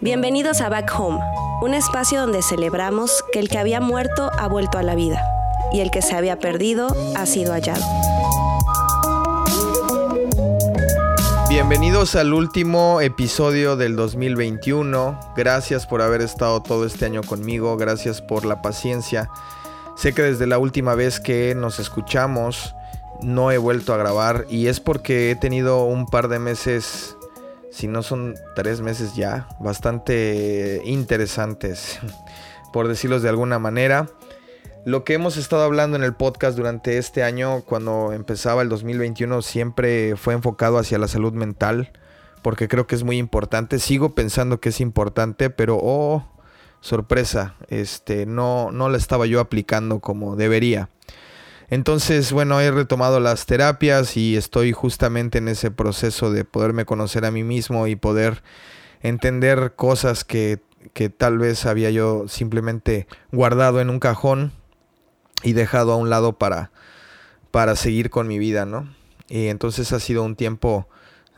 Bienvenidos a Back Home, un espacio donde celebramos que el que había muerto ha vuelto a la vida y el que se había perdido ha sido hallado. Bienvenidos al último episodio del 2021. Gracias por haber estado todo este año conmigo. Gracias por la paciencia. Sé que desde la última vez que nos escuchamos no he vuelto a grabar y es porque he tenido un par de meses, si no son tres meses ya, bastante interesantes, por decirlos de alguna manera. Lo que hemos estado hablando en el podcast durante este año, cuando empezaba el 2021, siempre fue enfocado hacia la salud mental, porque creo que es muy importante. Sigo pensando que es importante, pero oh, sorpresa, este, no, no la estaba yo aplicando como debería. Entonces, bueno, he retomado las terapias y estoy justamente en ese proceso de poderme conocer a mí mismo y poder entender cosas que, que tal vez había yo simplemente guardado en un cajón y dejado a un lado para, para seguir con mi vida, ¿no? Y entonces ha sido un tiempo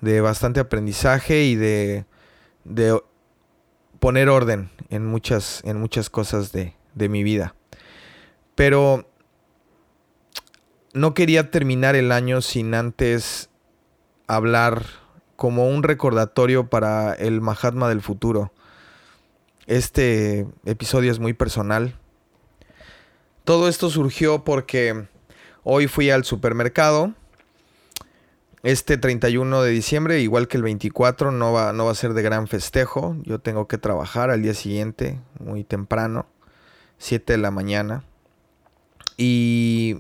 de bastante aprendizaje y de, de poner orden en muchas, en muchas cosas de, de mi vida. Pero no quería terminar el año sin antes hablar como un recordatorio para el Mahatma del futuro. Este episodio es muy personal todo esto surgió porque hoy fui al supermercado. Este 31 de diciembre, igual que el 24, no va, no va a ser de gran festejo. Yo tengo que trabajar al día siguiente, muy temprano, 7 de la mañana. Y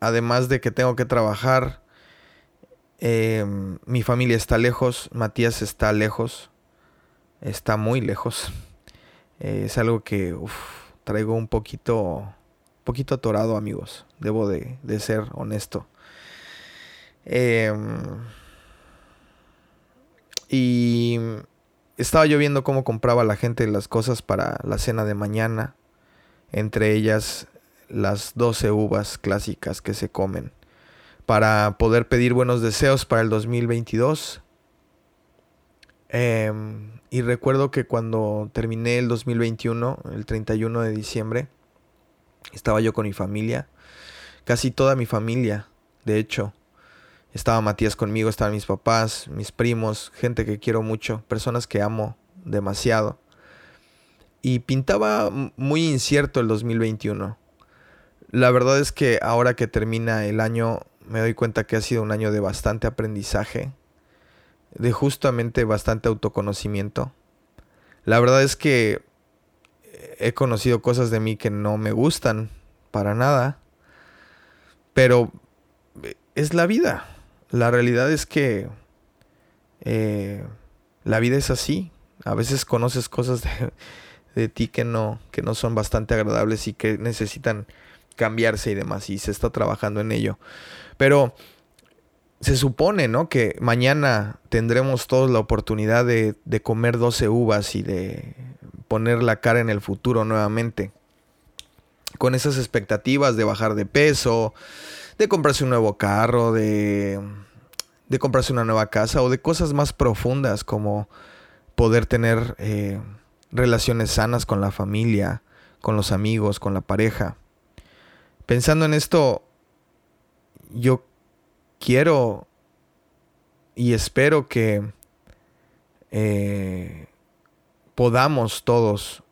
además de que tengo que trabajar, em, mi familia está lejos, Matías está lejos, está muy lejos. es algo que traigo un poquito poquito atorado, amigos. Debo de, ser honesto. Em, y estaba yo viendo cómo compraba la gente las cosas para la cena de mañana. Entre ellas las 12 uvas clásicas que se comen. Para poder pedir buenos deseos para el 2022. Em, y recuerdo que cuando terminé el 2021, el 31 de diciembre, estaba yo con mi familia, casi toda mi familia, de hecho. Estaba Matías conmigo, estaban mis papás, mis primos, gente que quiero mucho, personas que amo demasiado. Y pintaba muy incierto el 2021. La verdad es que ahora que termina el año me doy cuenta que ha sido un año de bastante aprendizaje, de justamente bastante autoconocimiento. La verdad es que he conocido cosas de mí que no me gustan para nada. Pero eh, es la vida. La realidad es que eh, la vida es así. A veces conoces cosas de, de, ti que no, que no son bastante agradables y que necesitan cambiarse y demás. Y se está trabajando en ello. Pero se supone, ¿no? Que mañana tendremos todos la oportunidad de, de comer 12 uvas y de poner la cara en el futuro nuevamente. Con esas expectativas de bajar de peso, de comprarse un nuevo carro, de, de comprarse una nueva casa o de cosas más profundas como poder tener eh, relaciones sanas con la familia, con los amigos, con la pareja. Pensando en esto, yo quiero y espero que eh, podamos todos,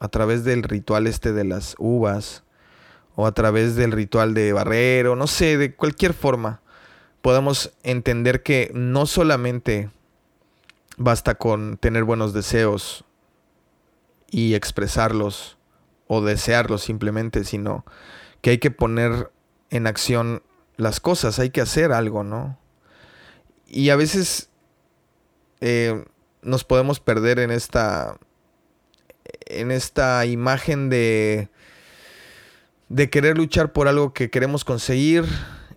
a través del ritual este de las uvas, o a través del ritual de barrero, no sé, de cualquier forma, podamos entender que no solamente basta con tener buenos deseos y expresarlos o desearlos simplemente, sino que hay que poner en acción las cosas, hay que hacer algo, ¿no? Y a veces eh, nos podemos perder en esta en esta imagen de de querer luchar por algo que queremos conseguir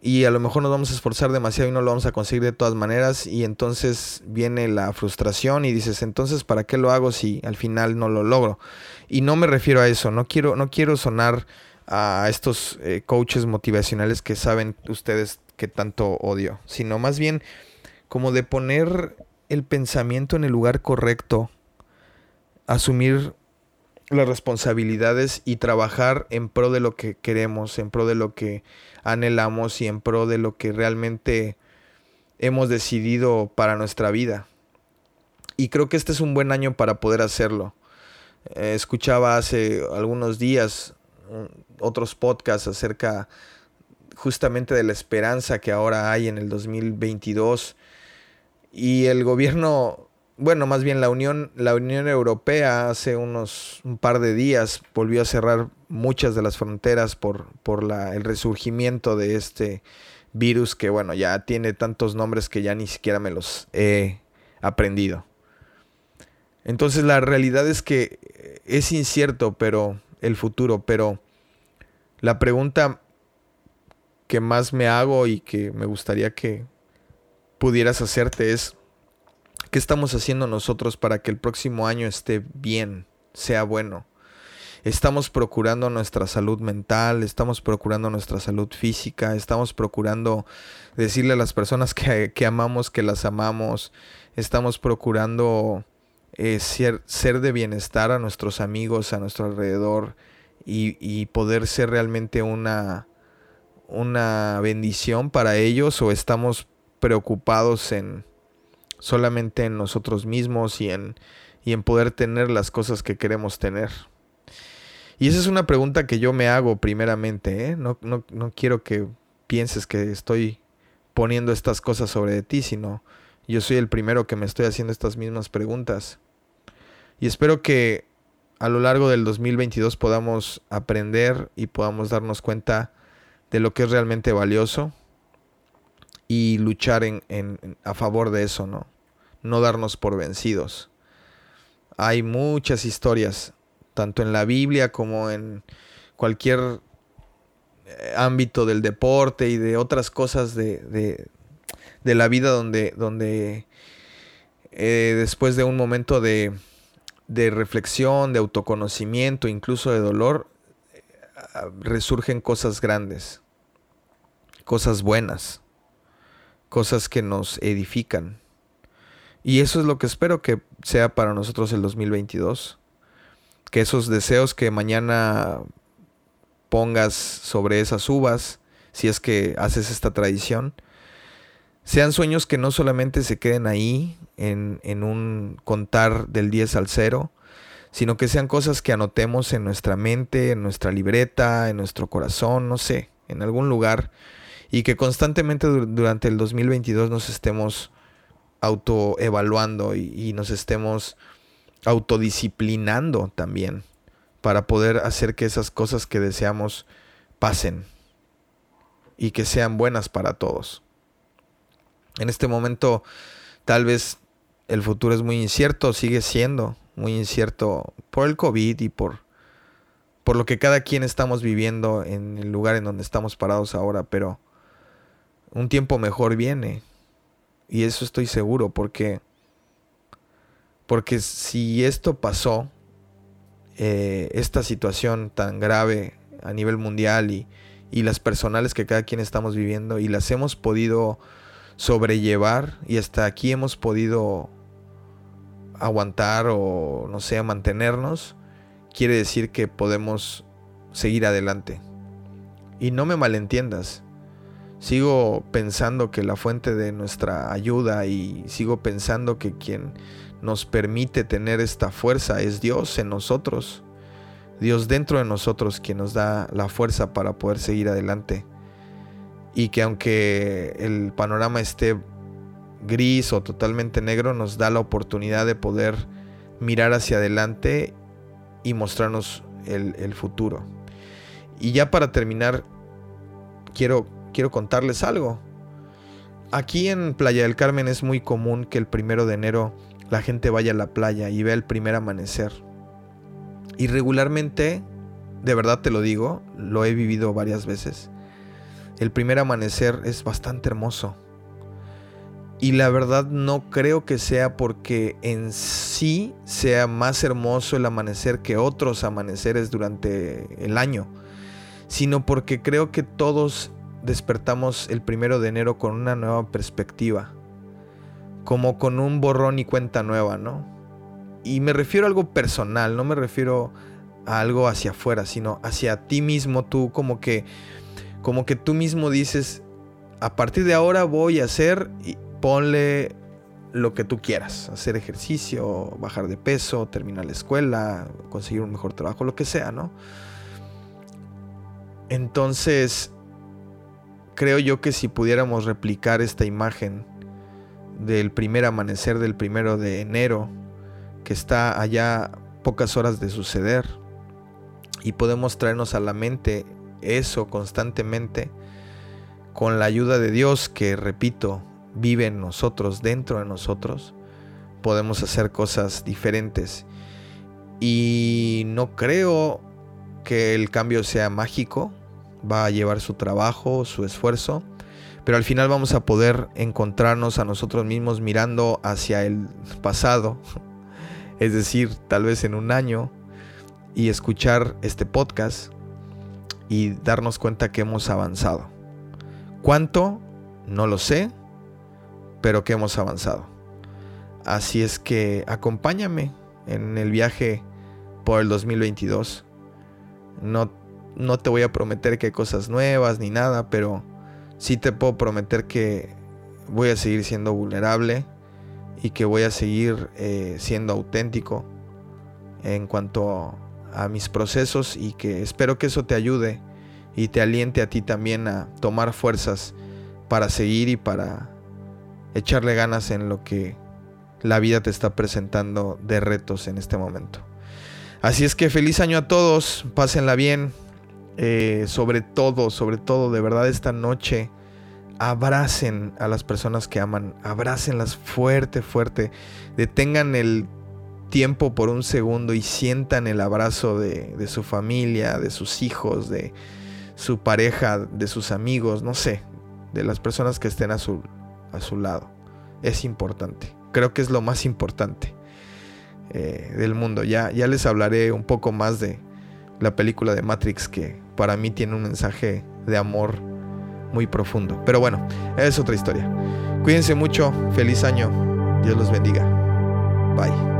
y a lo mejor nos vamos a esforzar demasiado y no lo vamos a conseguir de todas maneras y entonces viene la frustración y dices, entonces ¿para qué lo hago si al final no lo logro? Y no me refiero a eso, no quiero no quiero sonar a estos eh, coaches motivacionales que saben ustedes que tanto odio, sino más bien como de poner el pensamiento en el lugar correcto, asumir las responsabilidades y trabajar en pro de lo que queremos, en pro de lo que anhelamos y en pro de lo que realmente hemos decidido para nuestra vida. Y creo que este es un buen año para poder hacerlo. Eh, escuchaba hace algunos días mm, otros podcasts acerca justamente de la esperanza que ahora hay en el 2022 y el gobierno bueno, más bien la Unión, la Unión Europea hace unos un par de días volvió a cerrar muchas de las fronteras por, por la, el resurgimiento de este virus que, bueno, ya tiene tantos nombres que ya ni siquiera me los he aprendido. Entonces la realidad es que es incierto, pero el futuro, pero la pregunta que más me hago y que me gustaría que pudieras hacerte es, ¿Qué estamos haciendo nosotros para que el próximo año esté bien, sea bueno? Estamos procurando nuestra salud mental, estamos procurando nuestra salud física, estamos procurando decirle a las personas que, amamos que las amamos, estamos procurando eh, ser, de bienestar a nuestros amigos, a nuestro alrededor y, poder ser realmente una bendición para ellos o estamos preocupados en solamente en nosotros mismos y en, y en poder tener las cosas que queremos tener. Y esa es una pregunta que yo me hago primeramente. ¿eh? No, no, no quiero que pienses que estoy poniendo estas cosas sobre ti, sino yo soy el primero que me estoy haciendo estas mismas preguntas. Y espero que a lo largo del 2022 podamos aprender y podamos darnos cuenta de lo que es realmente valioso y luchar en, a favor de eso, ¿no? No darnos por vencidos. Hay muchas historias, tanto en la Biblia como en cualquier eh, ámbito del deporte y de otras cosas de, de, la vida donde, donde eh, después de un momento de, de reflexión, de autoconocimiento, incluso de dolor, eh, resurgen cosas grandes, cosas buenas cosas que nos edifican. Y eso es lo que espero que sea para nosotros el 2022. Que esos deseos que mañana pongas sobre esas uvas, si es que haces esta tradición, sean sueños que no solamente se queden ahí en, en un contar del 10 al 0, sino que sean cosas que anotemos en nuestra mente, en nuestra libreta, en nuestro corazón, no sé, en algún lugar y que constantemente durante el 2022 nos estemos autoevaluando y, y nos estemos autodisciplinando también para poder hacer que esas cosas que deseamos pasen y que sean buenas para todos. En este momento tal vez el futuro es muy incierto, sigue siendo muy incierto por el COVID y por, por lo que cada quien estamos viviendo en el lugar en donde estamos parados ahora, pero un tiempo mejor viene. Y eso estoy seguro porque porque si esto pasó, eh, esta situación tan grave a nivel mundial y, y las personales que cada quien estamos viviendo y las hemos podido sobrellevar y hasta aquí hemos podido aguantar o no sé, mantenernos, quiere decir que podemos seguir adelante. Y no me malentiendas, Sigo pensando que la fuente de nuestra ayuda y sigo pensando que quien nos permite tener esta fuerza es Dios en nosotros. Dios dentro de nosotros quien nos da la fuerza para poder seguir adelante. Y que aunque el panorama esté gris o totalmente negro, nos da la oportunidad de poder mirar hacia adelante y mostrarnos el, el futuro. Y ya para terminar, quiero quiero contarles algo. Aquí en Playa del Carmen es muy común que el primero de enero la gente vaya a la playa y vea el primer amanecer. Y regularmente, de verdad te lo digo, lo he vivido varias veces. El primer amanecer es bastante hermoso. Y la verdad no creo que sea porque en sí sea más hermoso el amanecer que otros amaneceres durante el año sino porque creo que todos despertamos el primero de enero con una nueva perspectiva, como con un borrón y cuenta nueva, ¿no? Y me refiero a algo personal, no me refiero a algo hacia afuera, sino hacia ti mismo, tú como que, como que tú mismo dices, a partir de ahora voy a hacer, y ponle lo que tú quieras, hacer ejercicio, bajar de peso, terminar la escuela, conseguir un mejor trabajo, lo que sea, ¿no? Entonces, creo yo que si pudiéramos replicar esta imagen del primer amanecer del primero de enero, que está allá pocas horas de suceder, y podemos traernos a la mente eso constantemente, con la ayuda de Dios que, repito, vive en nosotros, dentro de nosotros, podemos hacer cosas diferentes. Y no creo que el cambio sea mágico, va a llevar su trabajo, su esfuerzo, pero al final vamos a poder encontrarnos a nosotros mismos mirando hacia el pasado, es decir, tal vez en un año, y escuchar este podcast y darnos cuenta que hemos avanzado. ¿Cuánto? No lo sé, pero que hemos avanzado. Así es que acompáñame en el viaje por el 2022. No, no te voy a prometer que hay cosas nuevas ni nada, pero sí te puedo prometer que voy a seguir siendo vulnerable y que voy a seguir eh, siendo auténtico en cuanto a mis procesos y que espero que eso te ayude y te aliente a ti también a tomar fuerzas para seguir y para echarle ganas en lo que la vida te está presentando de retos en este momento. Así es que feliz año a todos, pásenla bien, eh, sobre todo, sobre todo, de verdad esta noche, abracen a las personas que aman, abrácenlas fuerte, fuerte, detengan el tiempo por un segundo y sientan el abrazo de, de su familia, de sus hijos, de su pareja, de sus amigos, no sé, de las personas que estén a su, lado. Es importante. Creo que es lo más importante eh, del mundo. Ya, ya les hablaré un poco más de la película de Matrix que para mí tiene un mensaje de amor muy profundo. Pero bueno, es otra historia. Cuídense mucho. Feliz año. Dios los bendiga. Bye.